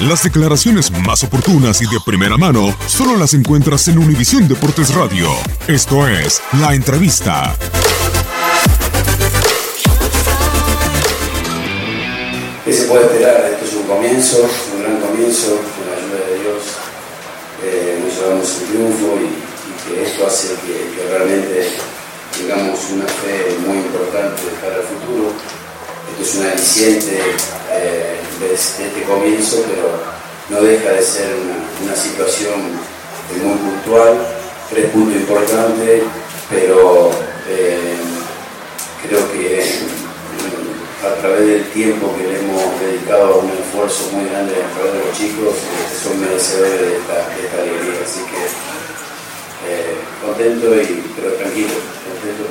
Las declaraciones más oportunas y de primera mano solo las encuentras en Univisión Deportes Radio. Esto es La Entrevista. ¿Qué se puede esperar? Esto es un comienzo, un gran comienzo, con la ayuda de Dios. Eh, nos llevamos el triunfo y, que esto hace que, realmente tengamos una fe muy importante para el futuro. Esto es un aliciente eh, de este comienzo, pero no deja de ser una, situación muy puntual, tres puntos importantes, pero eh, creo que a través del tiempo que le hemos dedicado a un esfuerzo muy grande a través de los chicos, eh, son merecedores de esta, alegría. Así que contento y pero tranquilo, contento.